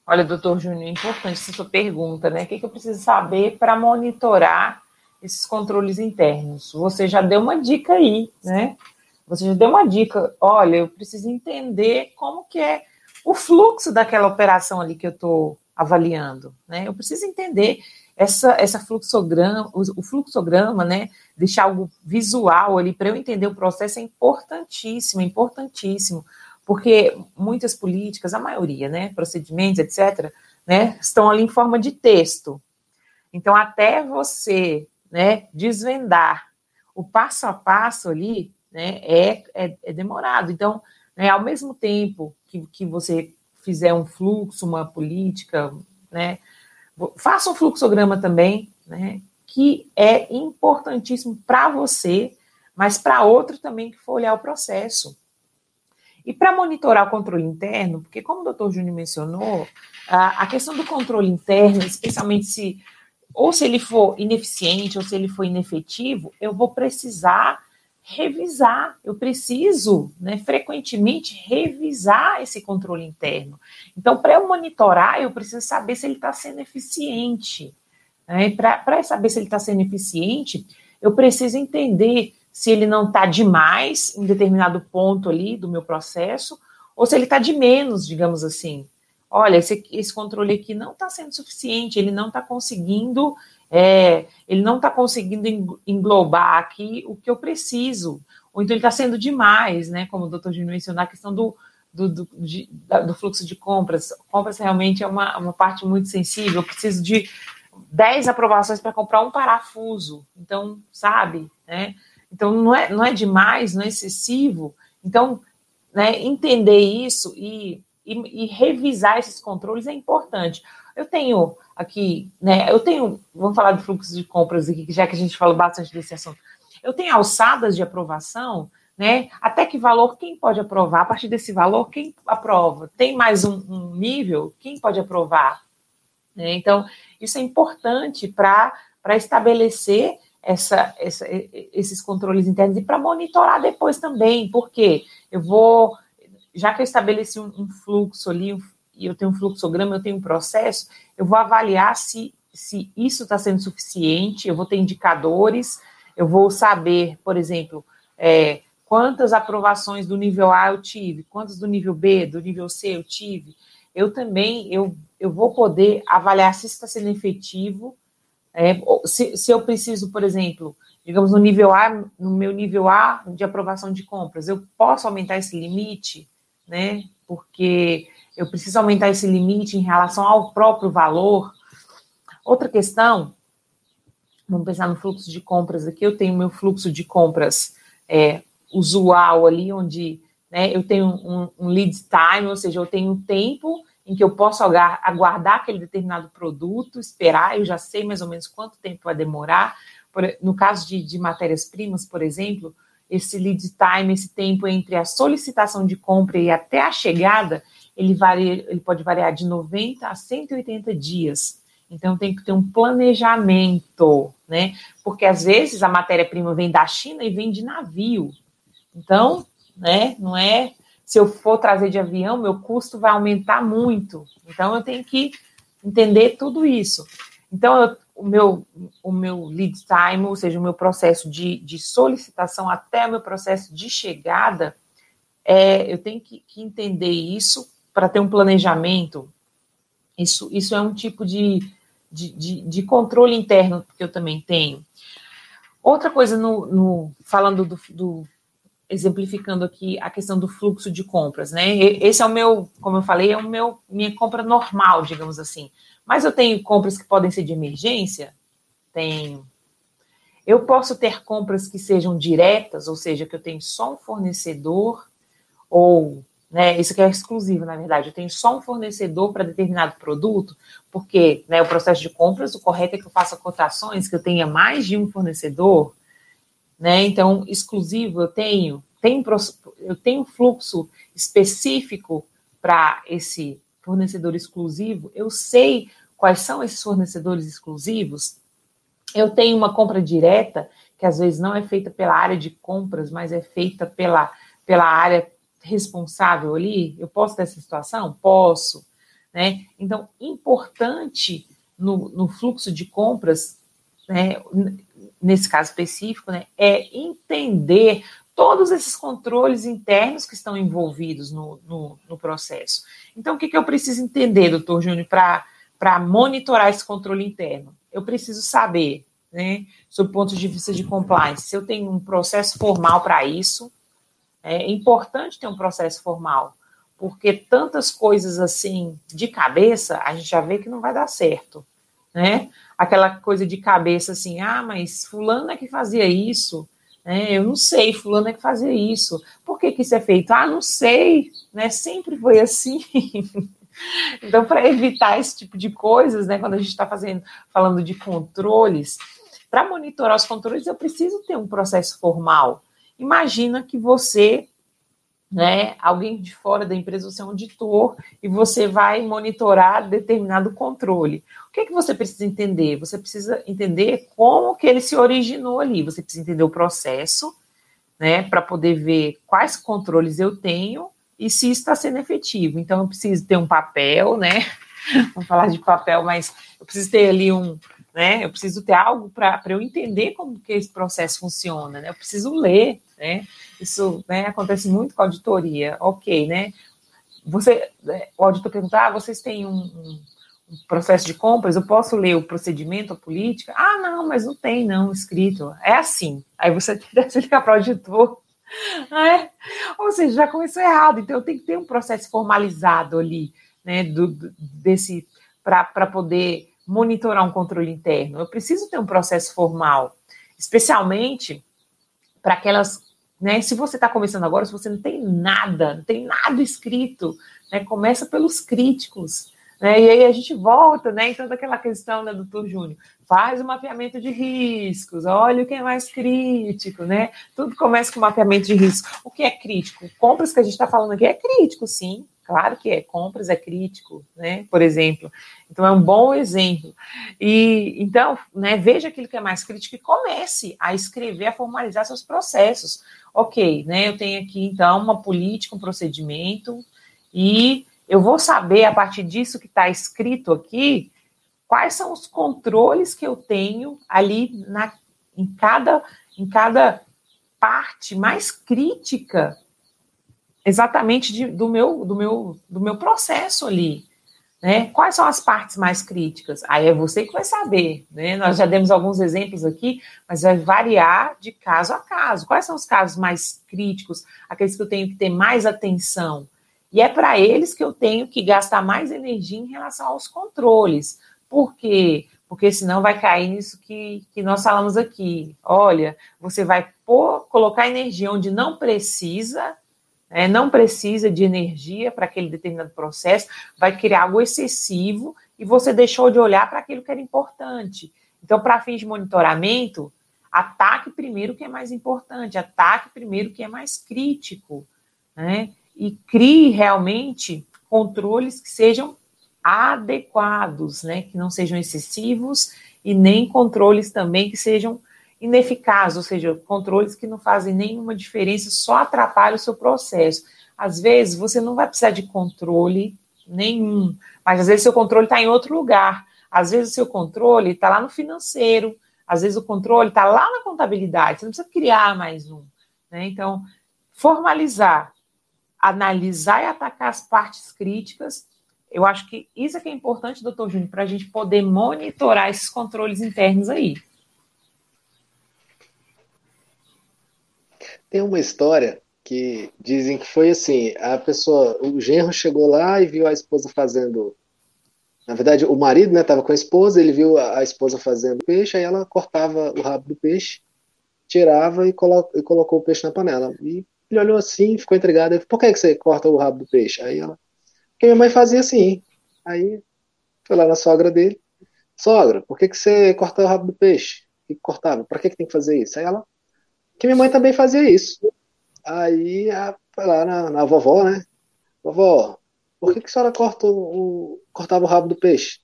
Olha, doutor Júnior, é importante essa sua pergunta, né? O que, que eu preciso saber para monitorar esses controles internos? Você já deu uma dica aí, né? Você já deu uma dica. Olha, eu preciso entender como que é o fluxo daquela operação ali que eu estou avaliando, né? Eu preciso entender essa, essa fluxograma, o fluxograma, né, deixar algo visual ali para eu entender o processo é importantíssimo, importantíssimo, porque muitas políticas, a maioria, né, procedimentos, etc., né, estão ali em forma de texto. Então, até você, né, desvendar o passo a passo ali, né, é, é, é demorado. Então, né, ao mesmo tempo que, que você fizer um fluxo, uma política, né, Faça um fluxograma também, né, que é importantíssimo para você, mas para outro também que for olhar o processo. E para monitorar o controle interno, porque como o doutor Júnior mencionou, a, questão do controle interno, especialmente se ou se ele for ineficiente ou se ele for inefetivo, eu vou precisar revisar. Eu preciso, né, frequentemente, revisar esse controle interno. Então, para eu monitorar, eu preciso saber se ele está sendo eficiente. Né? Para saber se ele está sendo eficiente, eu preciso entender se ele não está demais em determinado ponto ali do meu processo, ou se ele está de menos, digamos assim. Olha, esse, esse controle aqui não está sendo suficiente, ele não está conseguindo, é, ele não está conseguindo englobar aqui o que eu preciso, ou então ele está sendo demais, né? Como o doutor Júnior mencionou, a questão do, do, do, de, do, fluxo de compras. Compras realmente é uma, uma parte muito sensível, eu preciso de 10 aprovações para comprar um parafuso. Então, sabe, né? Então, não é, não é demais, não é excessivo. Então, né, entender isso e, e, e, revisar esses controles é importante. Eu tenho aqui, né, eu tenho, vamos falar de fluxo de compras aqui, já que a gente falou bastante desse assunto. Eu tenho alçadas de aprovação, né? Até que valor quem pode aprovar? A partir desse valor, quem aprova? Tem mais um, um nível? Quem pode aprovar? Né? Então, isso é importante para estabelecer essa, essa, esses controles internos e para monitorar depois também, porque eu vou, já que eu estabeleci um, um fluxo ali, e eu tenho um fluxograma, eu tenho um processo, eu vou avaliar se, se isso está sendo suficiente, eu vou ter indicadores, eu vou saber, por exemplo, é, quantas aprovações do nível A eu tive, quantas do nível B, do nível C eu tive. Eu também eu, eu vou poder avaliar se está sendo efetivo é, se, se eu preciso, por exemplo, digamos, no nível A, no meu nível A de aprovação de compras, eu posso aumentar esse limite, né? Porque eu preciso aumentar esse limite em relação ao próprio valor. Outra questão, vamos pensar no fluxo de compras aqui, eu tenho meu fluxo de compras é, usual ali, onde né, eu tenho um, um lead time, ou seja, eu tenho um tempo em que eu posso aguardar aquele determinado produto, esperar, eu já sei mais ou menos quanto tempo vai demorar. no caso de, de matérias-primas, por exemplo, esse lead time, esse tempo entre a solicitação de compra e até a chegada, ele, varia, ele pode variar de 90 a 180 dias. Então tem que ter um planejamento, né? Porque às vezes a matéria-prima vem da China e vem de navio. Então, né, não é se eu for trazer de avião, meu custo vai aumentar muito. Então, eu tenho que entender tudo isso. Então, eu, o, meu, o meu lead time, ou seja, o meu processo de, de solicitação até o meu processo de chegada, é, eu tenho que, que entender isso para ter um planejamento. Isso, isso é um tipo de, de, de, de controle interno que eu também tenho. Outra coisa, no, no falando do, do exemplificando aqui a questão do fluxo de compras, né? Esse é o meu, como eu falei, é o meu minha compra normal, digamos assim. Mas eu tenho compras que podem ser de emergência? Tenho. Eu posso ter compras que sejam diretas, ou seja, que eu tenho só um fornecedor, ou, né, isso que é exclusivo, na verdade, eu tenho só um fornecedor para determinado produto, porque né, o processo de compras, o correto é que eu faça cotações, que eu tenha mais de um fornecedor, né? Então, exclusivo eu tenho, tenho eu tenho fluxo específico para esse fornecedor exclusivo, eu sei quais são esses fornecedores exclusivos, eu tenho uma compra direta, que às vezes não é feita pela área de compras, mas é feita pela, pela área responsável ali. Eu posso ter essa situação? Posso. Né? Então, importante no, no fluxo de compras, né, nesse caso específico, né, é entender todos esses controles internos que estão envolvidos no, no, no processo. Então, o que, que eu preciso entender, doutor Júnior, para monitorar esse controle interno? Eu preciso saber, né, sob o ponto de vista de compliance, se eu tenho um processo formal para isso, é importante ter um processo formal, porque tantas coisas assim de cabeça, a gente já vê que não vai dar certo, né? aquela coisa de cabeça assim, ah, mas fulano é que fazia isso, né? Eu não sei, fulano é que fazia isso. Por que, que isso é feito? Ah, não sei, né? Sempre foi assim. então, para evitar esse tipo de coisas, né? Quando a gente está fazendo, falando de controles, para monitorar os controles, eu preciso ter um processo formal. Imagina que você né, alguém de fora da empresa, você é um auditor e você vai monitorar determinado controle. O que é que você precisa entender? Você precisa entender como que ele se originou ali. Você precisa entender o processo, né, para poder ver quais controles eu tenho e se está sendo efetivo. Então, eu preciso ter um papel, né? Vamos falar de papel, mas eu preciso ter ali um, né? Eu preciso ter algo para eu entender como que esse processo funciona, né? Eu preciso ler, né? Isso né, acontece muito com a auditoria. Ok, né? Você, né, o auditor pergunta, ah, vocês têm um, um, processo de compras, eu posso ler o procedimento, a política? Ah, não, mas não tem, não, escrito. É assim. Aí você deve ligar para o auditor. É. Ou seja, já começou errado. Então, eu tenho que ter um processo formalizado ali, né, do desse, para poder monitorar um controle interno. Eu preciso ter um processo formal, especialmente para aquelas né? Se você está começando agora, se você não tem nada, não tem nada escrito, né? começa pelos críticos. Né? E aí a gente volta, né? Então, daquela questão, né, doutor Júnior, faz o mapeamento de riscos, olha o que é mais crítico, né? Tudo começa com mapeamento de risco. O que é crítico? Compras que a gente está falando aqui é crítico, sim. Claro que é, compras é crítico, né? Por exemplo. Então é um bom exemplo. E então, né, veja aquilo que é mais crítico e comece a escrever, a formalizar seus processos. Ok, né? Eu tenho aqui então uma política, um procedimento, e eu vou saber a partir disso que está escrito aqui quais são os controles que eu tenho ali na, em cada em cada parte mais crítica exatamente de, do, meu, do, meu, do meu processo ali. Né? Quais são as partes mais críticas? Aí é você que vai saber. Né? Nós já demos alguns exemplos aqui, mas vai variar de caso a caso. Quais são os casos mais críticos, aqueles que eu tenho que ter mais atenção? E é para eles que eu tenho que gastar mais energia em relação aos controles. Por quê? Porque senão vai cair nisso que, que nós falamos aqui. Olha, você vai pôr, colocar energia onde não precisa é, não precisa de energia para aquele determinado processo, vai criar algo excessivo e você deixou de olhar para aquilo que era importante. Então, para fins de monitoramento, ataque primeiro o que é mais importante, ataque primeiro o que é mais crítico, né? E crie realmente controles que sejam adequados, né? Que não sejam excessivos e nem controles também que sejam ineficaz, ou seja, controles que não fazem nenhuma diferença, só atrapalham o seu processo. Às vezes você não vai precisar de controle nenhum, mas às vezes seu controle está em outro lugar. Às vezes o seu controle está lá no financeiro, às vezes o controle está lá na contabilidade, você não precisa criar mais um. Né? Então, formalizar, analisar e atacar as partes críticas, eu acho que isso é que é importante, doutor Júnior, para a gente poder monitorar esses controles internos aí. Tem uma história que dizem que foi assim: a pessoa, o genro chegou lá e viu a esposa fazendo. Na verdade, o marido estava né, com a esposa, ele viu a, esposa fazendo peixe, aí ela cortava o rabo do peixe, tirava e, colo, e colocou o peixe na panela. E ele olhou assim, ficou intrigado. Por que, que você corta o rabo do peixe? Aí ela. Porque minha mãe fazia assim. Aí foi lá na sogra dele: Sogra, por que, que você corta o rabo do peixe? que cortava? Para que, que tem que fazer isso? Aí ela que minha mãe também fazia isso. Aí a, lá na, na, vovó, né? Vovó, por que, que a senhora corta o, cortava o rabo do peixe?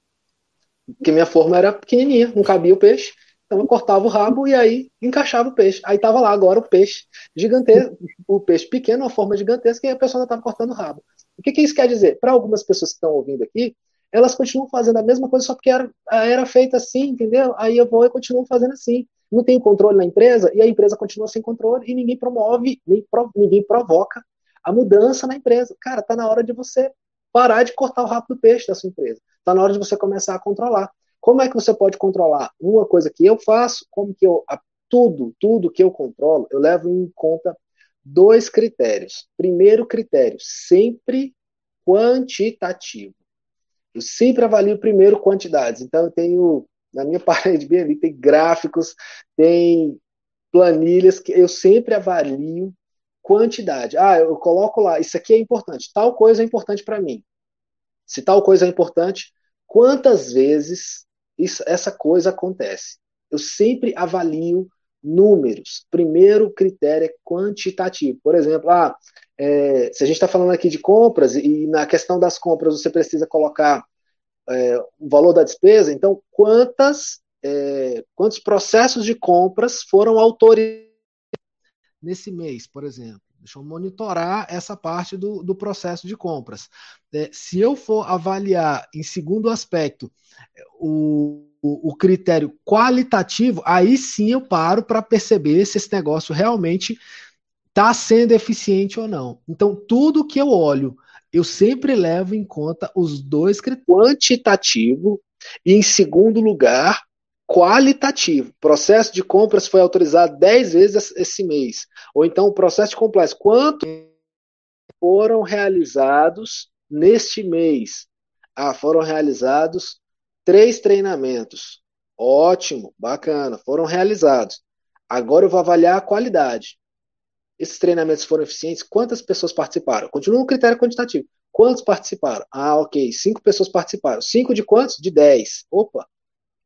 Porque minha forma era pequenininha, não cabia o peixe. Então eu cortava o rabo e aí encaixava o peixe. Aí tava lá agora o peixe gigantesco, o peixe pequeno, uma forma gigantesca, e a pessoa ainda estava cortando o rabo. O que, que isso quer dizer? Para algumas pessoas que estão ouvindo aqui, elas continuam fazendo a mesma coisa só porque era, era feita assim, entendeu? Aí eu vou e continuo fazendo assim não tem controle na empresa e a empresa continua sem controle e ninguém promove, nem ninguém provoca a mudança na empresa. Cara, tá na hora de você parar de cortar o rabo do peixe da sua empresa. Tá na hora de você começar a controlar. Como é que você pode controlar? Uma coisa que eu faço, como que eu tudo, tudo que eu controlo, eu levo em conta dois critérios. Primeiro critério, sempre quantitativo. Eu sempre avalio primeiro quantidades. Então eu tenho na minha parede bem tem gráficos, tem planilhas que eu sempre avalio quantidade. Ah, eu coloco lá, isso aqui é importante, tal coisa é importante para mim. Se tal coisa é importante, quantas vezes isso, essa coisa acontece? Eu sempre avalio números. Primeiro critério é quantitativo. Por exemplo, ah, é, se a gente está falando aqui de compras, e na questão das compras você precisa colocar é, o valor da despesa, então quantas, é, quantos processos de compras foram autorizados nesse mês, por exemplo? Deixa eu monitorar essa parte do, do processo de compras. É, se eu for avaliar em segundo aspecto o, o, o critério qualitativo, aí sim eu paro para perceber se esse negócio realmente está sendo eficiente ou não. Então, tudo que eu olho, eu sempre levo em conta os dois critérios. Quantitativo e, em segundo lugar, qualitativo. Processo de compras foi autorizado 10 vezes esse mês. Ou então, o processo de compras, quantos foram realizados neste mês? Ah, foram realizados três treinamentos. Ótimo, bacana, foram realizados. Agora eu vou avaliar a qualidade esses treinamentos foram eficientes? Quantas pessoas participaram? Continua um critério quantitativo. Quantos participaram? Ah, ok, cinco pessoas participaram. Cinco de quantos? De dez. Opa!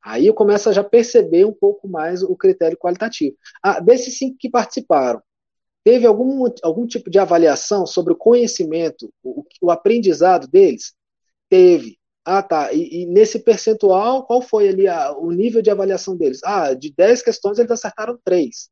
Aí eu começo a já perceber um pouco mais o critério qualitativo. Ah, desses cinco que participaram, teve algum, algum tipo de avaliação sobre o conhecimento, o, o aprendizado deles? Teve. Ah, tá. E, e, nesse percentual, qual foi ali a, o nível de avaliação deles? Ah, de 10 questões eles acertaram 3.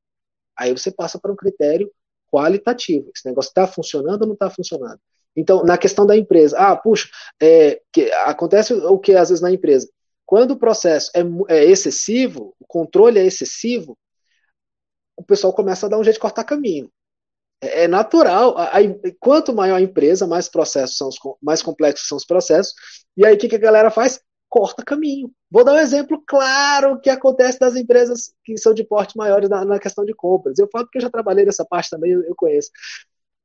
Aí você passa para um critério qualitativo. Esse negócio está funcionando ou não está funcionando? Então, na questão da empresa, ah, puxa, é, que, acontece o que às vezes na empresa? Quando o processo é, é excessivo, o controle é excessivo, o pessoal começa a dar um jeito de cortar caminho. É, é natural. A, a, quanto maior a empresa, mais processos são os, mais complexos são os processos. E aí o que, que a galera faz? Corta caminho. Vou dar um exemplo claro que acontece das empresas que são de porte maiores na, na questão de compras. Eu falo porque eu já trabalhei nessa parte também, eu, eu conheço.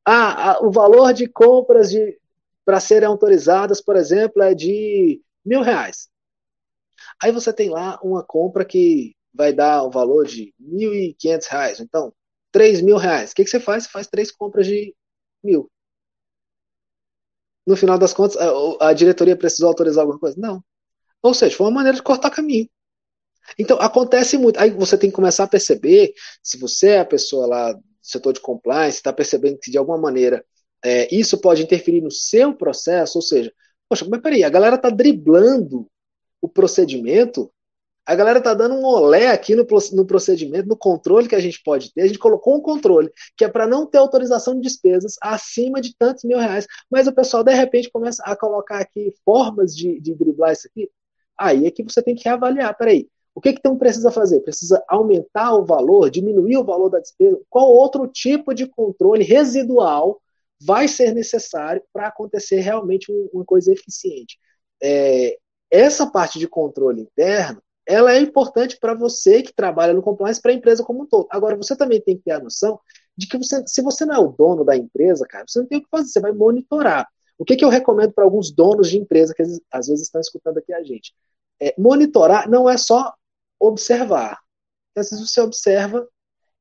Ah, ah, o valor de compras de para serem autorizadas, por exemplo, é de mil reais. Aí você tem lá uma compra que vai dar o um valor de mil e quinhentos reais. Então, três mil reais. O que, que você faz? Você faz três compras de mil. No final das contas, a, a diretoria precisou autorizar alguma coisa? Não. Ou seja, foi uma maneira de cortar caminho. Então, acontece muito. Aí você tem que começar a perceber, se você é a pessoa lá do setor de compliance, está percebendo que de alguma maneira é, isso pode interferir no seu processo, ou seja, poxa, mas peraí, a galera está driblando o procedimento, a galera está dando um olé aqui no, no procedimento, no controle que a gente pode ter. A gente colocou um controle que é para não ter autorização de despesas acima de tantos mil reais, mas o pessoal de repente começa a colocar aqui formas de, de driblar isso aqui. Aí é que você tem que reavaliar. Peraí, o que, que então precisa fazer? Precisa aumentar o valor, diminuir o valor da despesa? Qual outro tipo de controle residual vai ser necessário para acontecer realmente uma coisa eficiente? É, essa parte de controle interno, ela é importante para você que trabalha no compliance, para a empresa como um todo. Agora, você também tem que ter a noção de que você, se você não é o dono da empresa, cara, você não tem o que fazer, você vai monitorar. O que, que eu recomendo para alguns donos de empresa que às vezes estão escutando aqui a gente? É, monitorar não é só observar. Às vezes você observa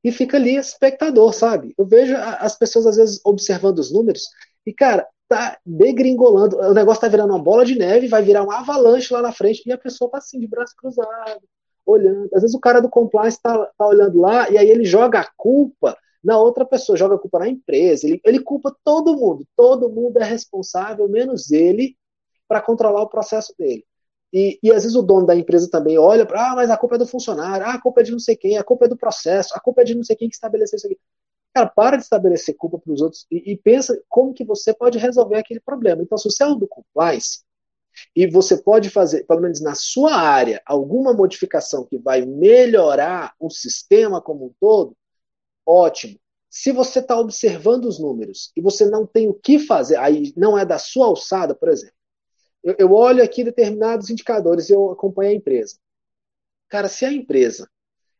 e fica ali espectador, sabe? Eu vejo as pessoas às vezes observando os números e, cara, tá degringolando. O negócio tá virando uma bola de neve, vai virar um avalanche lá na frente e a pessoa tá assim, de braço cruzado, olhando. Às vezes o cara do compliance tá, tá olhando lá e aí ele joga a culpa na outra pessoa, joga a culpa na empresa, ele, ele culpa todo mundo, todo mundo é responsável, menos ele, para controlar o processo dele. E, e, às vezes o dono da empresa também olha para, ah, mas a culpa é do funcionário, ah, a culpa é de não sei quem, a culpa é do processo, a culpa é de não sei quem que estabeleceu isso aqui. Cara, para de estabelecer culpa para os outros e, e, pensa como que você pode resolver aquele problema. Então, se você é um do compliance e você pode fazer, pelo menos na sua área, alguma modificação que vai melhorar o sistema como um todo, ótimo. Se você está observando os números e você não tem o que fazer, aí não é da sua alçada, por exemplo. Eu, eu olho aqui determinados indicadores e eu acompanho a empresa. Cara, se a empresa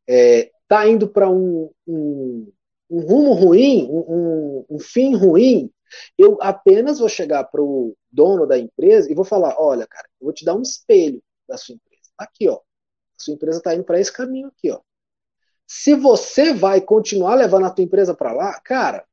está é, tá indo para um, um, um, rumo ruim, um, um fim ruim, eu apenas vou chegar para o dono da empresa e vou falar: olha, cara, eu vou te dar um espelho da sua empresa. Aqui, ó. A sua empresa está indo para esse caminho aqui, ó. Se você vai continuar levando a tua empresa para lá, cara,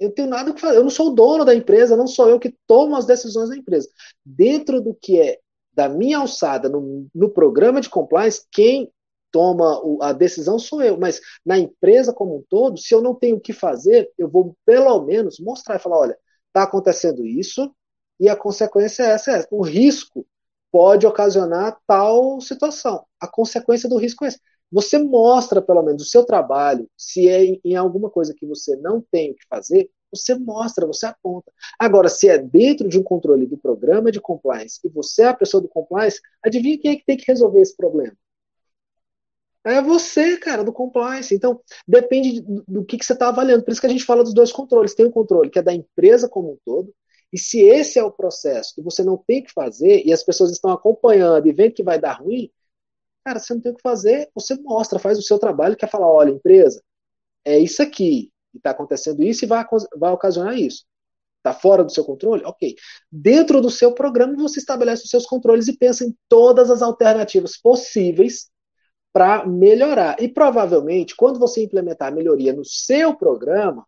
eu tenho nada que fazer. Eu não sou o dono da empresa, não sou eu que tomo as decisões da empresa. Dentro do que é da minha alçada no, no programa de compliance, quem toma a decisão sou eu, mas na empresa como um todo, se eu não tenho o que fazer, eu vou pelo menos mostrar e falar, olha, está acontecendo isso e a consequência é essa, é essa. O risco pode ocasionar tal situação. A consequência do risco é essa. Você mostra, pelo menos, o seu trabalho, se é em alguma coisa que você não tem o que fazer, você mostra, você aponta. Agora, se é dentro de um controle do programa de compliance e você é a pessoa do compliance, adivinha quem é que tem que resolver esse problema? É você, cara, do compliance. Então, depende do, do que, que você está avaliando. Por isso que a gente fala dos dois controles. Tem o um controle que é da empresa como um todo, e se esse é o processo que você não tem que fazer, e as pessoas estão acompanhando e vendo que vai dar ruim, cara, você não tem o que fazer, você mostra, faz o seu trabalho, quer falar, olha, empresa, é isso aqui, está acontecendo isso e vai, vai ocasionar isso. Está fora do seu controle? Ok. Dentro do seu programa, você estabelece os seus controles e pensa em todas as alternativas possíveis para melhorar. E provavelmente, quando você implementar a melhoria no seu programa,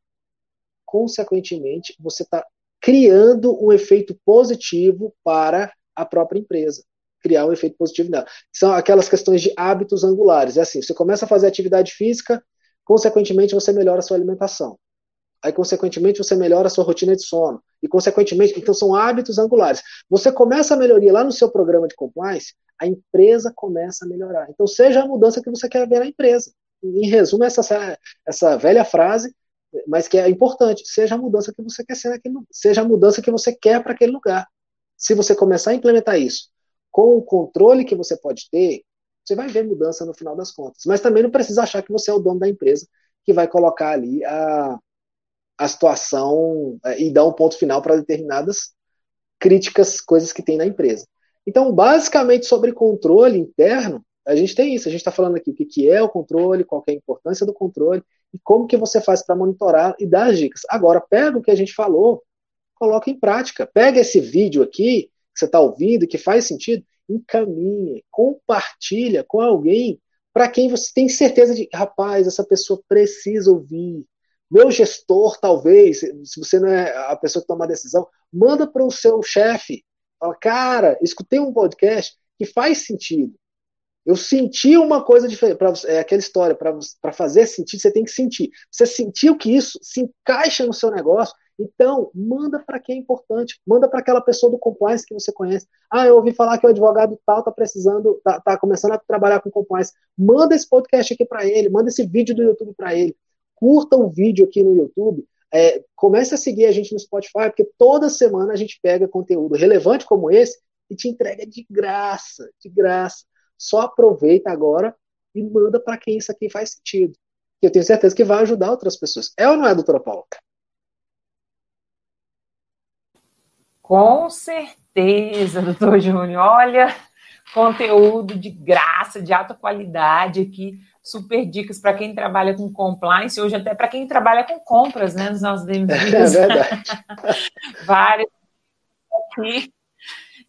consequentemente, você está criando um efeito positivo para a própria empresa. Criar um efeito positivo nela. São aquelas questões de hábitos angulares. É assim, você começa a fazer atividade física, consequentemente você melhora a sua alimentação. Aí, consequentemente, você melhora a sua rotina de sono. E, consequentemente, então são hábitos angulares. Você começa a melhoria lá no seu programa de compliance, a empresa começa a melhorar. Então, seja a mudança que você quer ver na empresa. Em resumo, essa, essa velha frase, mas que é importante, seja a mudança que você quer ser naquele, seja a mudança que você quer para aquele lugar. Se você começar a implementar isso com o controle que você pode ter, você vai ver mudança no final das contas. Mas também não precisa achar que você é o dono da empresa que vai colocar ali a, a situação é, e dar um ponto final para determinadas críticas, coisas que tem na empresa. Então, basicamente, sobre controle interno, a gente tem isso. A gente está falando aqui o que, é o controle, qual é a importância do controle e como que você faz para monitorar e dar as dicas. Agora, pega o que a gente falou, coloca em prática. Pega esse vídeo aqui que você está ouvindo, que faz sentido, encaminhe, compartilha com alguém para quem você tem certeza de, rapaz, essa pessoa precisa ouvir. Meu gestor, talvez, se você não é a pessoa que toma a decisão, manda para o seu chefe. Fala, cara, escutei um podcast que faz sentido. Eu senti uma coisa diferente. Pra, é aquela história, para fazer sentido, você tem que sentir. Você sentiu que isso se encaixa no seu negócio, então, manda para quem é importante, manda para aquela pessoa do compliance que você conhece. Ah, eu ouvi falar que o advogado tal está precisando, está tá começando a trabalhar com compliance. Manda esse podcast aqui para ele, manda esse vídeo do YouTube para ele. Curta o um vídeo aqui no YouTube. É, comece a seguir a gente no Spotify, porque toda semana a gente pega conteúdo relevante como esse e te entrega de graça, de graça. Só aproveita agora e manda para quem isso aqui faz sentido. Eu tenho certeza que vai ajudar outras pessoas. É ou não é, doutora Paula? Com certeza, doutor Júnior. Olha, conteúdo de graça, de alta qualidade aqui, super dicas para quem trabalha com compliance, hoje até para quem trabalha com compras, né? Nos nossos DMVs. É verdade. Vários aqui.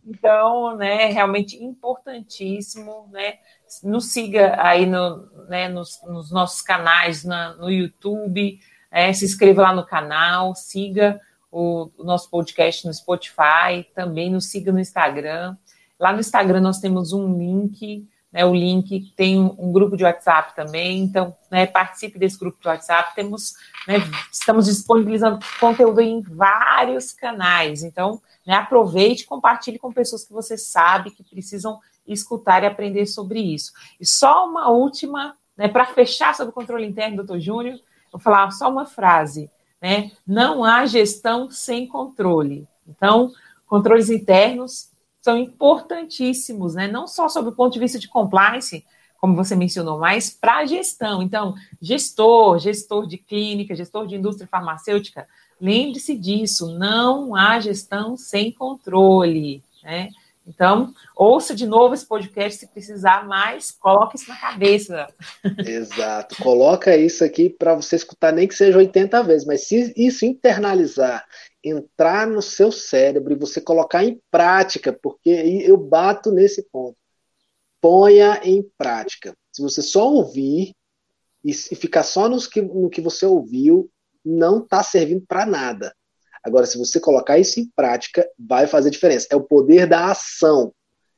Então, né, realmente importantíssimo, né? Nos siga aí no, né, nos, nos nossos canais na, no YouTube, é, se inscreva lá no canal, siga o, o nosso podcast no Spotify, também nos siga no Instagram. Lá no Instagram nós temos um link, né, o link tem um, grupo de WhatsApp também, então né, participe desse grupo de WhatsApp. Temos, né, estamos disponibilizando conteúdo em vários canais, então né, aproveite e compartilhe com pessoas que você sabe que precisam escutar e aprender sobre isso. E só uma última, né, para fechar sobre o controle interno, doutor Júnior, vou falar só uma frase. Né? Não há gestão sem controle. Então, controles internos são importantíssimos, né? não só sob o ponto de vista de compliance, como você mencionou, mas para a gestão. Então, gestor, gestor de clínica, gestor de indústria farmacêutica, lembre-se disso, não há gestão sem controle. Né? Então, ouça de novo esse podcast se precisar mais, coloque isso na cabeça. Exato. Coloca isso aqui para você escutar nem que seja 80 vezes, mas se isso internalizar, entrar no seu cérebro e você colocar em prática, porque eu bato nesse ponto. Ponha em prática. Se você só ouvir e ficar só nos que, no que você ouviu, não está servindo para nada. Agora, se você colocar isso em prática, vai fazer diferença. É o poder da ação.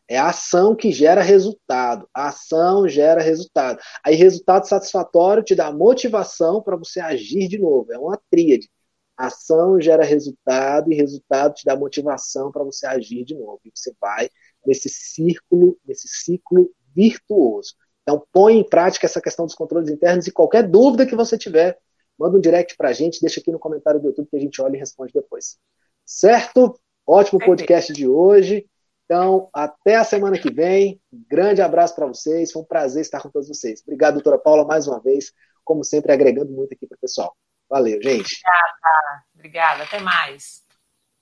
É a ação que gera resultado. A ação gera resultado. Aí, resultado satisfatório te dá motivação para você agir de novo. É uma tríade. Ação gera resultado e resultado te dá motivação para você agir de novo. E você vai nesse círculo, nesse ciclo virtuoso. Então, põe em prática essa questão dos controles internos e qualquer dúvida que você tiver, manda um direct para a gente, deixa aqui no comentário do YouTube que a gente olha e responde depois. Certo? Ótimo podcast de hoje. Então, até a semana que vem. grande abraço para vocês. Foi um prazer estar com todos vocês. Obrigado, doutora Paula, mais uma vez. Como sempre, agregando muito aqui para o pessoal. Valeu, gente. Obrigada. Obrigada. Até mais.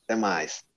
Até mais.